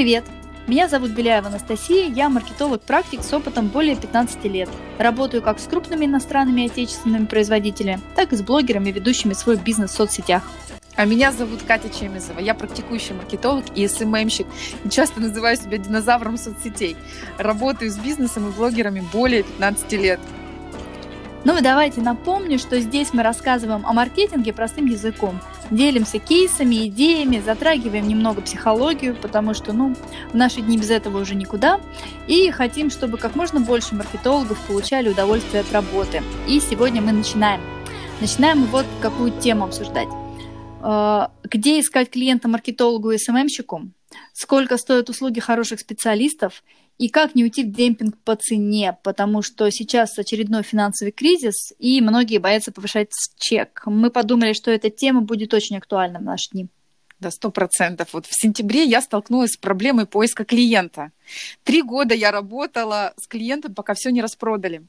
привет! Меня зовут Беляева Анастасия, я маркетолог-практик с опытом более 15 лет. Работаю как с крупными иностранными и отечественными производителями, так и с блогерами, ведущими свой бизнес в соцсетях. А меня зовут Катя Чемизова. Я практикующий маркетолог и СММщик. И часто называю себя динозавром соцсетей. Работаю с бизнесом и блогерами более 15 лет. Ну и давайте напомню, что здесь мы рассказываем о маркетинге простым языком. Делимся кейсами, идеями, затрагиваем немного психологию, потому что, ну, в наши дни без этого уже никуда. И хотим, чтобы как можно больше маркетологов получали удовольствие от работы. И сегодня мы начинаем. Начинаем вот какую тему обсуждать. Э, где искать клиента-маркетологу и СММщику? Сколько стоят услуги хороших специалистов? И как не уйти в демпинг по цене, потому что сейчас очередной финансовый кризис, и многие боятся повышать чек. Мы подумали, что эта тема будет очень актуальна в наши дни. Да, сто процентов. Вот в сентябре я столкнулась с проблемой поиска клиента. Три года я работала с клиентом, пока все не распродали.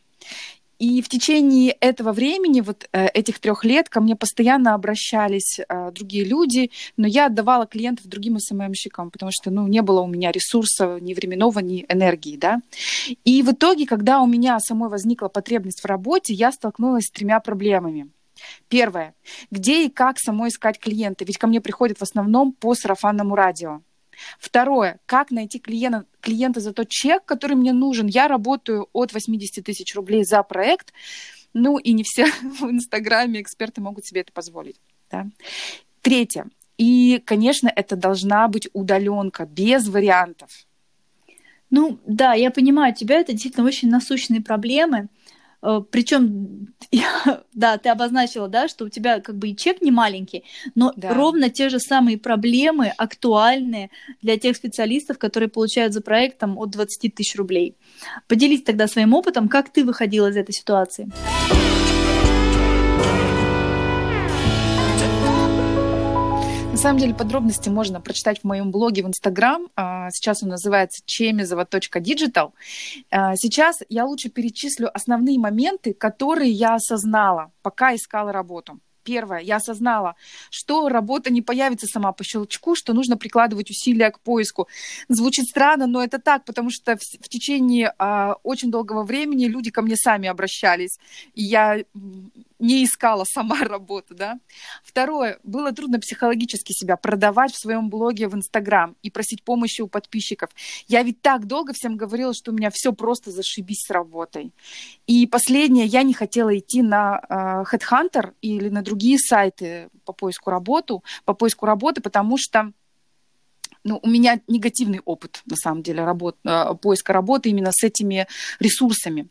И в течение этого времени, вот э, этих трех лет, ко мне постоянно обращались э, другие люди, но я отдавала клиентов другим СММщикам, потому что, ну, не было у меня ресурсов ни временного, ни энергии, да. И в итоге, когда у меня самой возникла потребность в работе, я столкнулась с тремя проблемами. Первое. Где и как самой искать клиента? Ведь ко мне приходят в основном по сарафанному радио. Второе, как найти клиента, клиента за тот чек, который мне нужен. Я работаю от 80 тысяч рублей за проект, ну и не все в Инстаграме эксперты могут себе это позволить. Да? Третье, и, конечно, это должна быть удаленка, без вариантов. Ну да, я понимаю тебя, это действительно очень насущные проблемы. Э, Причем, да, ты обозначила, да, что у тебя как бы и чек не маленький, но да. ровно те же самые проблемы актуальны для тех специалистов, которые получают за проектом от 20 тысяч рублей. Поделись тогда своим опытом, как ты выходила из этой ситуации. Самом деле подробности можно прочитать в моем блоге в Инстаграм. А, сейчас он называется chemizova.digital. А, сейчас я лучше перечислю основные моменты, которые я осознала, пока искала работу. Первое, я осознала, что работа не появится сама по щелчку, что нужно прикладывать усилия к поиску. Звучит странно, но это так, потому что в, в течение а, очень долгого времени люди ко мне сами обращались, и я не искала сама работу, да. Второе, было трудно психологически себя продавать в своем блоге в Инстаграм и просить помощи у подписчиков. Я ведь так долго всем говорила, что у меня все просто зашибись с работой. И последнее, я не хотела идти на э, Headhunter или на другие сайты по поиску работу, по поиску работы, потому что ну, у меня негативный опыт, на самом деле, работ, э, поиска работы именно с этими ресурсами.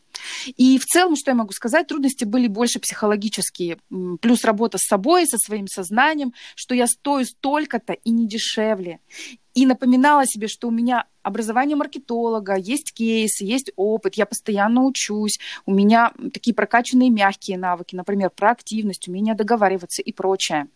И в целом, что я могу сказать, трудности были больше психологические. Плюс работа с собой, со своим сознанием, что я стою столько-то и не дешевле. И напоминала себе, что у меня образование маркетолога, есть кейсы, есть опыт, я постоянно учусь, у меня такие прокачанные мягкие навыки, например, проактивность, умение договариваться и прочее.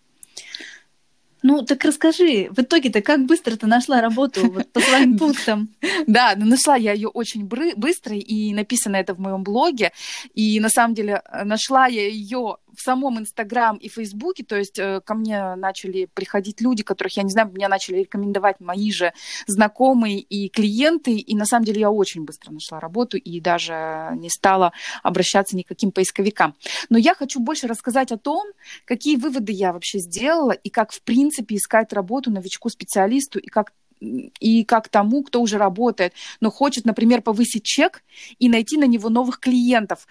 Ну, так расскажи, в итоге-то как быстро ты нашла работу вот, по своим пунктам? Да, нашла я ее очень быстро, и написано это в моем блоге. И на самом деле э, нашла я ее в самом Инстаграм и Фейсбуке, то есть э, ко мне начали приходить люди, которых я не знаю, меня начали рекомендовать мои же знакомые и клиенты, и на самом деле я очень быстро нашла работу и даже не стала обращаться никаким поисковикам. Но я хочу больше рассказать о том, какие выводы я вообще сделала и как, в принципе, искать работу новичку-специалисту и как и как тому, кто уже работает, но хочет, например, повысить чек и найти на него новых клиентов.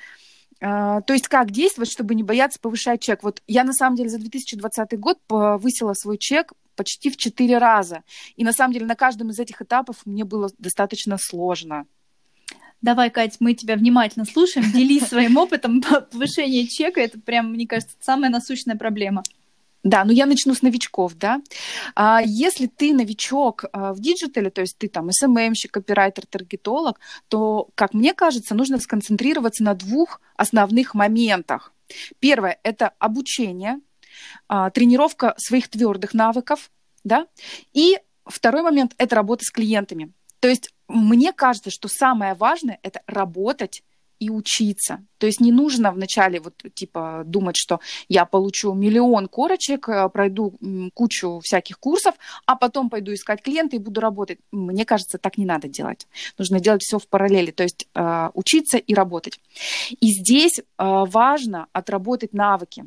А, то есть как действовать, чтобы не бояться повышать чек? Вот я на самом деле за 2020 год повысила свой чек почти в 4 раза. И на самом деле на каждом из этих этапов мне было достаточно сложно. Давай, Кать, мы тебя внимательно слушаем. Делись своим опытом повышения чека. Это прям, мне кажется, самая насущная проблема. Да, ну я начну с новичков, да. А если ты новичок а, в digital е, то есть ты там SMM щик, копирайтер, таргетолог, то, как мне кажется, нужно сконцентрироваться на двух основных моментах. Первое – это обучение, а, тренировка своих твердых навыков, да. И второй момент – это работа с клиентами. То есть мне кажется, что самое важное – это работать и учиться. То есть не нужно вначале вот типа думать, что я получу миллион корочек, э, пройду кучу всяких курсов, а потом пойду искать клиента и буду работать. Мне кажется, так не надо делать. Нужно делать все в параллели, то есть э, учиться и работать. И здесь э, важно отработать навыки,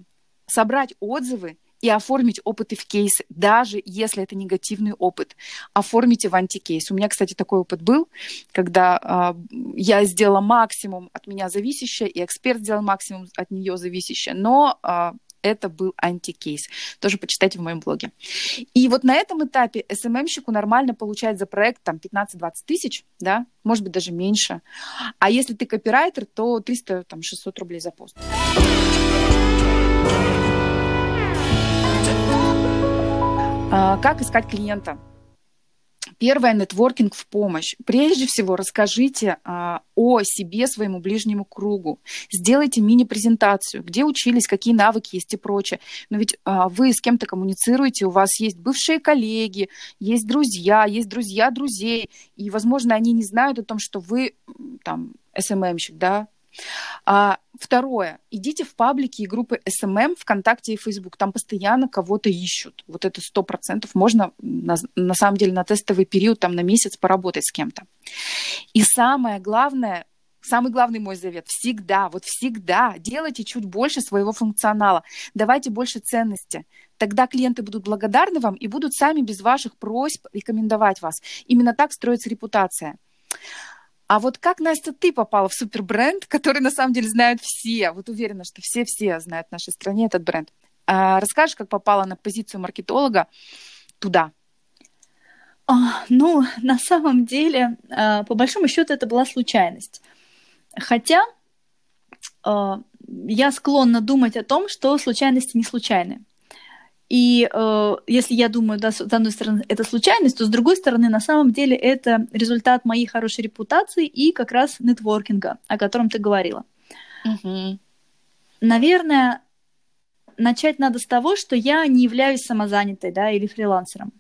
собрать отзывы и оформить опыты в кейс, даже если это негативный опыт. Оформите в антикейс. У меня, кстати, такой опыт был, когда э, я сделала максимум от меня зависящее, и эксперт сделал максимум от нее зависящее, но э, это был антикейс. Тоже почитайте в моем блоге. И вот на этом этапе SMM щику нормально получать за проект там 15-20 тысяч, да, может быть, даже меньше. А если ты копирайтер, то 300-600 рублей за пост. Как искать клиента? Первое – нетворкинг в помощь. Прежде всего, расскажите а, о себе своему ближнему кругу. Сделайте мини-презентацию, где учились, какие навыки есть и прочее. Но ведь а, вы с кем-то коммуницируете, у вас есть бывшие коллеги, есть друзья, есть друзья друзей. И, возможно, они не знают о том, что вы там СММщик, да, а, второе. Идите в паблики и группы SMM ВКонтакте и Facebook. Там постоянно кого-то ищут. Вот это сто процентов. Можно на, на самом деле на тестовый период, там на месяц поработать с кем-то. И самое главное, самый главный мой завет, всегда, вот всегда делайте чуть больше своего функционала, давайте больше ценности. Тогда клиенты будут благодарны вам и будут сами без ваших просьб рекомендовать вас. Именно так строится репутация. А вот как, Настя, ты попала в супербренд, который на самом деле знают все? Вот уверена, что все-все знают в нашей стране этот бренд. А, расскажешь, как попала на позицию маркетолога туда? А, ну, на самом деле, а, по большому счету, это была случайность. Хотя а, я склонна думать о том, что случайности не случайны. И э, если я думаю, да, с одной стороны, это случайность, то с другой стороны, на самом деле, это результат моей хорошей репутации и как раз нетворкинга, о котором ты говорила. Угу. Наверное, начать надо с того, что я не являюсь самозанятой, да, или фрилансером.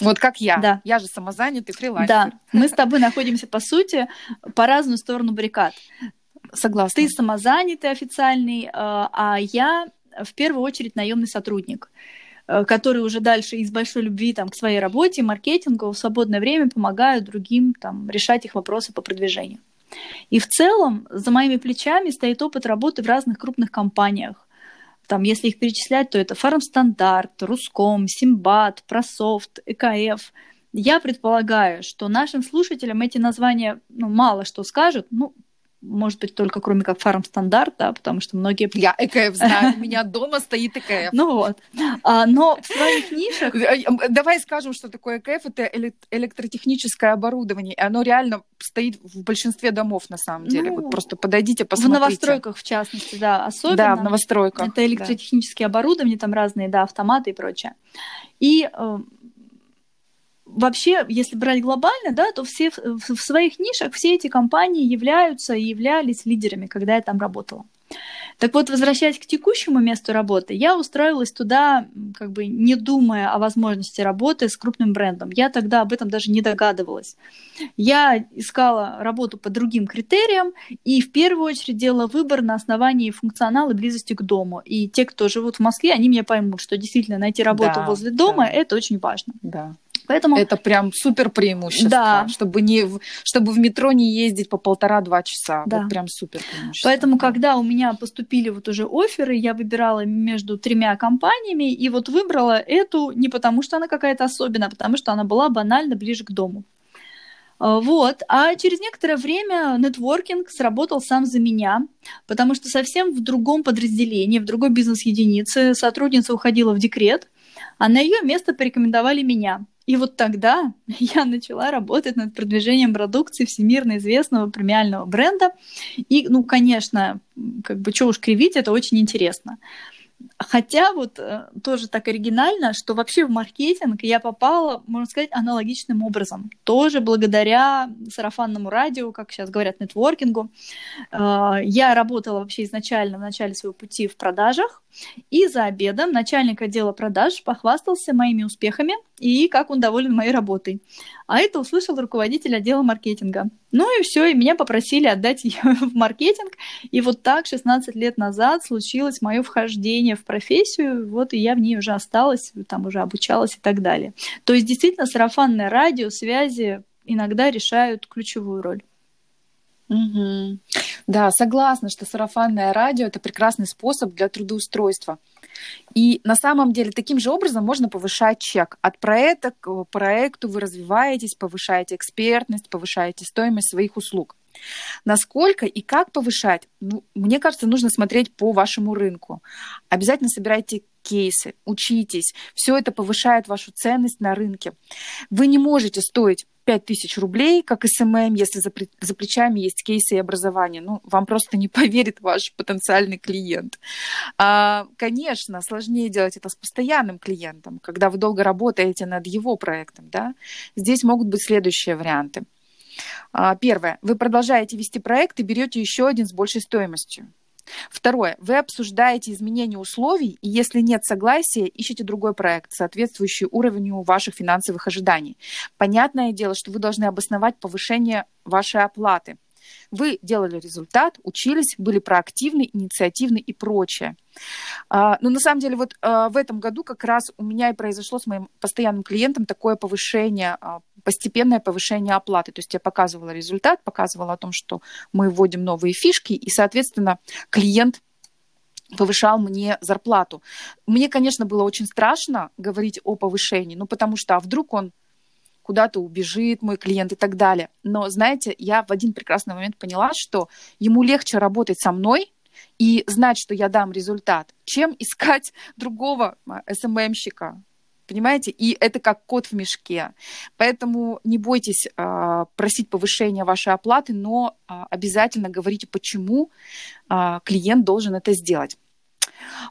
Вот как я. Да. Я же самозанятый фрилансер. Да, мы с тобой находимся, по сути, по разную сторону баррикад. Согласна. Ты самозанятый официальный, э, а я в первую очередь наемный сотрудник. Э, которые уже дальше из большой любви там, к своей работе, маркетингу в свободное время помогают другим там, решать их вопросы по продвижению. И в целом за моими плечами стоит опыт работы в разных крупных компаниях. Там, если их перечислять, то это Фармстандарт, Руском, Симбат, Прософт, ЭКФ. Я предполагаю, что нашим слушателям эти названия ну, мало что скажут, ну, может быть, только кроме как фарм-стандарт, да, потому что многие... Я ЭКФ знаю, у меня дома стоит ЭКФ. Ну вот. А, но в своих нишах... Э, давай скажем, что такое ЭКФ. Это электротехническое оборудование, и оно реально стоит в большинстве домов, на самом деле. Ну, вот просто подойдите, посмотрите. В новостройках, в частности, да, особенно. Да, в новостройках. Это электротехнические да. оборудования, там разные, да, автоматы и прочее. И э, вообще, если брать глобально, да, то все в своих нишах все эти компании являются и являлись лидерами, когда я там работала. Так вот, возвращаясь к текущему месту работы, я устроилась туда, как бы не думая о возможности работы с крупным брендом. Я тогда об этом даже не догадывалась. Я искала работу по другим критериям и в первую очередь делала выбор на основании функционала и близости к дому. И те, кто живут в Москве, они меня поймут, что действительно найти работу да, возле дома да. это очень важно. Да. Поэтому... Это прям супер преимущество, да. чтобы, не, чтобы в метро не ездить по полтора-два часа. Да. Вот прям супер преимущество. Поэтому, да. когда у меня поступили вот уже оферы, я выбирала между тремя компаниями, и вот выбрала эту не потому, что она какая-то особенная, а потому что она была банально ближе к дому. А, вот. А через некоторое время нетворкинг сработал сам за меня, потому что совсем в другом подразделении, в другой бизнес-единице сотрудница уходила в декрет, а на ее место порекомендовали меня. И вот тогда я начала работать над продвижением продукции всемирно известного премиального бренда. И, ну, конечно, как бы что уж кривить, это очень интересно. Хотя вот э, тоже так оригинально, что вообще в маркетинг я попала, можно сказать, аналогичным образом. Тоже благодаря сарафанному радио, как сейчас говорят, нетворкингу. Э, я работала вообще изначально в начале своего пути в продажах, и за обедом начальник отдела продаж похвастался моими успехами и как он доволен моей работой. А это услышал руководитель отдела маркетинга. Ну и все, и меня попросили отдать ее в маркетинг. И вот так 16 лет назад случилось мое вхождение в профессию, вот и я в ней уже осталась, там уже обучалась и так далее. То есть действительно сарафанное радио, связи иногда решают ключевую роль. Угу. Да, согласна, что сарафанное радио это прекрасный способ для трудоустройства. И на самом деле таким же образом можно повышать чек. От проекта к проекту вы развиваетесь, повышаете экспертность, повышаете стоимость своих услуг. Насколько и как повышать, ну, мне кажется, нужно смотреть по вашему рынку. Обязательно собирайте кейсы, учитесь. Все это повышает вашу ценность на рынке. Вы не можете стоить 5000 рублей, как SMM, если за, за плечами есть кейсы и образование. Ну, вам просто не поверит ваш потенциальный клиент. А, конечно, сложнее делать это с постоянным клиентом, когда вы долго работаете над его проектом. Да? Здесь могут быть следующие варианты. А, первое. Вы продолжаете вести проект и берете еще один с большей стоимостью. Второе. Вы обсуждаете изменение условий, и если нет согласия, ищите другой проект, соответствующий уровню ваших финансовых ожиданий. Понятное дело, что вы должны обосновать повышение вашей оплаты. Вы делали результат, учились, были проактивны, инициативны и прочее. А, но на самом деле вот а, в этом году как раз у меня и произошло с моим постоянным клиентом такое повышение, а, постепенное повышение оплаты. То есть я показывала результат, показывала о том, что мы вводим новые фишки, и, соответственно, клиент повышал мне зарплату. Мне, конечно, было очень страшно говорить о повышении, ну потому что а вдруг он куда-то убежит мой клиент и так далее. Но, знаете, я в один прекрасный момент поняла, что ему легче работать со мной и знать, что я дам результат, чем искать другого а, СММщика, Понимаете? И это как кот в мешке. Поэтому не бойтесь э, просить повышения вашей оплаты, но э, обязательно говорите, почему э, клиент должен это сделать.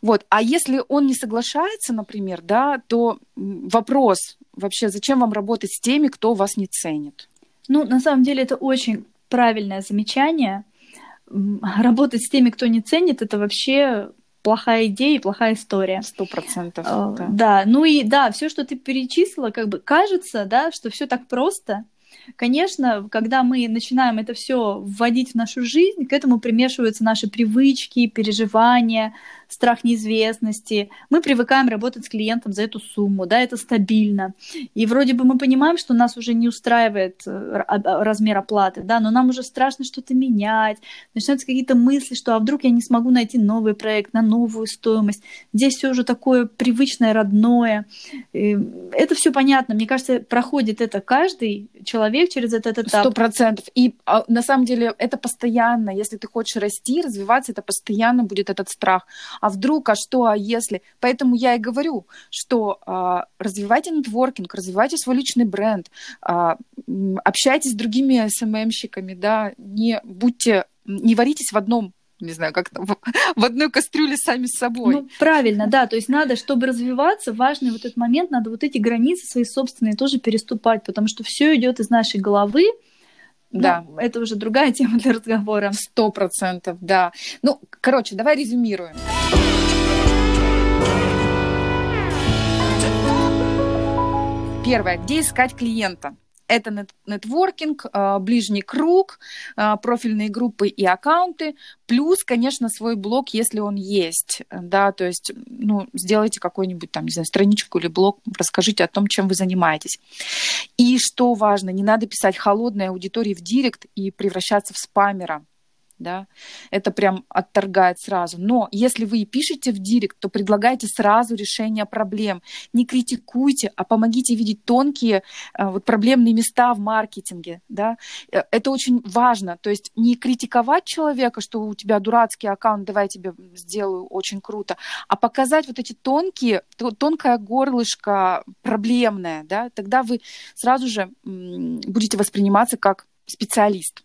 Вот. А если он не соглашается, например, да, то вопрос вообще, зачем вам работать с теми, кто вас не ценит? Ну, на самом деле, это очень правильное замечание. Работать с теми, кто не ценит, это вообще плохая идея и плохая история. Сто процентов. А, да. да, ну и да, все, что ты перечислила, как бы кажется, да, что все так просто, Конечно, когда мы начинаем это все вводить в нашу жизнь, к этому примешиваются наши привычки, переживания, страх неизвестности. Мы привыкаем работать с клиентом за эту сумму, да, это стабильно. И вроде бы мы понимаем, что нас уже не устраивает э, размер оплаты, да, но нам уже страшно что-то менять. Начинаются какие-то мысли, что а вдруг я не смогу найти новый проект на новую стоимость. Здесь все уже такое привычное, родное. И это все понятно. Мне кажется, проходит это каждый человек через этот этап. Сто процентов. И а, на самом деле это постоянно. Если ты хочешь расти, развиваться, это постоянно будет этот страх а вдруг, а что, а если. Поэтому я и говорю, что а, развивайте нетворкинг, развивайте свой личный бренд, а, общайтесь с другими СММщиками, да, не будьте, не варитесь в одном не знаю, как в, в одной кастрюле сами с собой. Ну, правильно, да. То есть надо, чтобы развиваться, важный вот этот момент, надо вот эти границы свои собственные тоже переступать, потому что все идет из нашей головы, да. Ну, это уже другая тема для разговора. Сто процентов, да. Ну, короче, давай резюмируем. Первое, где искать клиента? Это нетворкинг, а, ближний круг, а, профильные группы и аккаунты, плюс, конечно, свой блог, если он есть, да, то есть, ну, сделайте какой-нибудь там, не знаю, страничку или блог, расскажите о том, чем вы занимаетесь. И что важно, не надо писать холодной аудитории в директ и превращаться в спамера да, это прям отторгает сразу. Но если вы пишете в директ, то предлагайте сразу решение проблем. Не критикуйте, а помогите видеть тонкие э, вот, проблемные места в маркетинге, да. Э, это очень важно. То есть не критиковать человека, что у тебя дурацкий аккаунт, давай я тебе сделаю очень круто, а показать вот эти тонкие, тонкое горлышко проблемное, да, тогда вы сразу же будете восприниматься как специалист.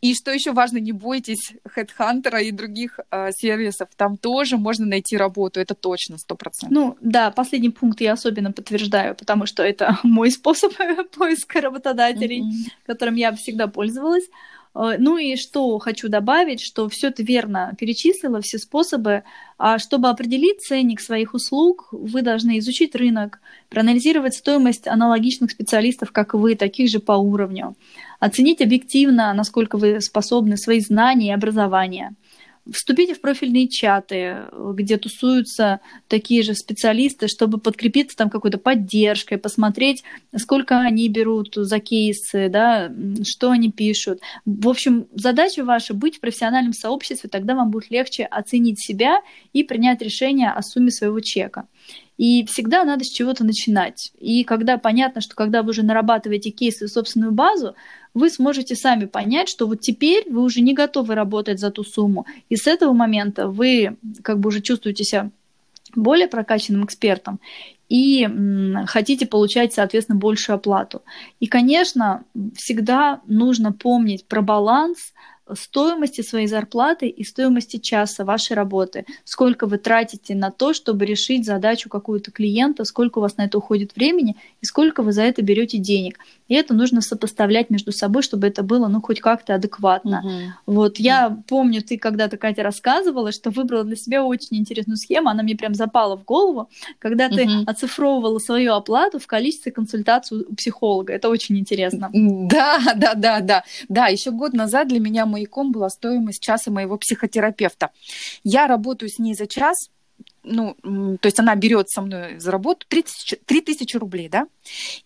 И что еще важно, не бойтесь HeadHunter и других э, сервисов. Там тоже можно найти работу, это точно, сто процентов. Ну да, последний пункт я особенно подтверждаю, потому что это мой способ поиска работодателей, mm-hmm. которым я всегда пользовалась. Э, ну и что хочу добавить, что все ты верно перечислила, все способы. А чтобы определить ценник своих услуг, вы должны изучить рынок, проанализировать стоимость аналогичных специалистов, как вы, таких же по уровню, оценить объективно, насколько вы способны, свои знания и образование – Вступите в профильные чаты, где тусуются такие же специалисты, чтобы подкрепиться там какой-то поддержкой, посмотреть, сколько они берут за кейсы, да, что они пишут. В общем, задача ваша быть в профессиональном сообществе, тогда вам будет легче оценить себя и принять решение о сумме своего чека. И всегда надо с чего-то начинать. И когда понятно, что когда вы уже нарабатываете кейсы в собственную базу, вы сможете сами понять, что вот теперь вы уже не готовы работать за ту сумму. И с этого момента вы как бы уже чувствуете себя более прокачанным экспертом и хотите получать, соответственно, большую оплату. И, конечно, всегда нужно помнить про баланс стоимости своей зарплаты и стоимости часа вашей работы. Сколько вы тратите на то, чтобы решить задачу какую-то клиента, сколько у вас на это уходит времени и сколько вы за это берете денег. И это нужно сопоставлять между собой, чтобы это было, ну, хоть как-то адекватно. Угу. Вот я угу. помню, ты когда-то, Катя, рассказывала, что выбрала для себя очень интересную схему, она мне прям запала в голову, когда ты угу. оцифровывала свою оплату в количестве консультаций у психолога. Это очень интересно. Да, да, да, да. Да, еще год назад для меня маяком была стоимость часа моего психотерапевта. Я работаю с ней за час, ну, то есть она берет со мной за работу 3 тысячи, 3 тысячи рублей, да,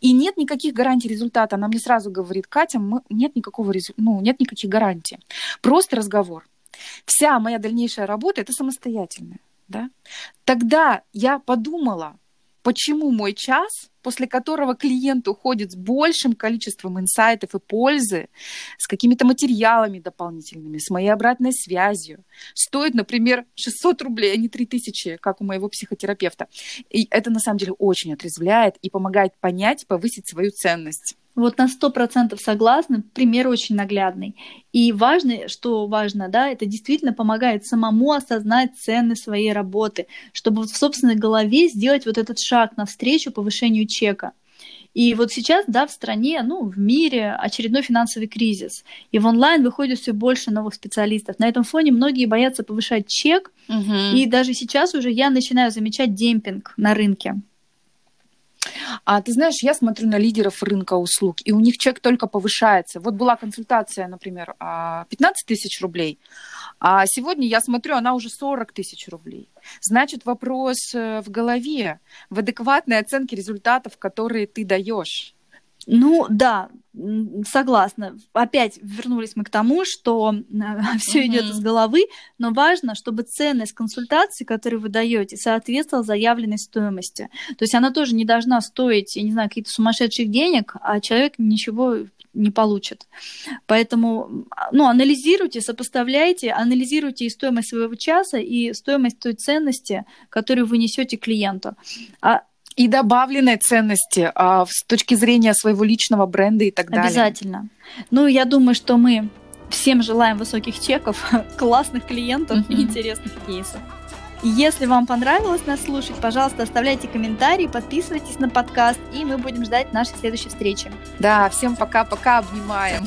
и нет никаких гарантий результата. Она мне сразу говорит, Катя, мы, нет никакого ну, нет никаких гарантий. Просто разговор. Вся моя дальнейшая работа – это самостоятельная, да. Тогда я подумала, почему мой час, после которого клиент уходит с большим количеством инсайтов и пользы, с какими-то материалами дополнительными, с моей обратной связью, стоит, например, 600 рублей, а не 3000, как у моего психотерапевта. И это на самом деле очень отрезвляет и помогает понять, повысить свою ценность. Вот на сто процентов согласна, пример очень наглядный. И важно, что важно, да, это действительно помогает самому осознать цены своей работы, чтобы в собственной голове сделать вот этот шаг навстречу повышению чека. И вот сейчас, да, в стране, ну, в мире очередной финансовый кризис. И в онлайн выходит все больше новых специалистов. На этом фоне многие боятся повышать чек. Угу. И даже сейчас уже я начинаю замечать демпинг на рынке. А ты знаешь, я смотрю на лидеров рынка услуг, и у них чек только повышается. Вот была консультация, например, 15 а, тысяч рублей, а сегодня я смотрю, она уже 40 тысяч рублей. Значит, вопрос э, в голове, в адекватной оценке результатов, которые ты даешь. Ну да, согласна. Опять вернулись мы к тому, что все mm-hmm. идет из головы, но важно, чтобы ценность консультации, которую вы даете, соответствовала заявленной стоимости. То есть она тоже не должна стоить, я не знаю, каких-то сумасшедших денег, а человек ничего не получит. Поэтому, ну, анализируйте, сопоставляйте, анализируйте и стоимость своего часа, и стоимость той ценности, которую вы несете клиенту. А и добавленной ценности а, с точки зрения своего личного бренда и так далее. Обязательно. Ну, я думаю, что мы всем желаем высоких чеков, классных клиентов mm-hmm. и интересных кейсов. Если вам понравилось нас слушать, пожалуйста, оставляйте комментарии, подписывайтесь на подкаст, и мы будем ждать нашей следующей встречи. Да, всем пока-пока, обнимаем.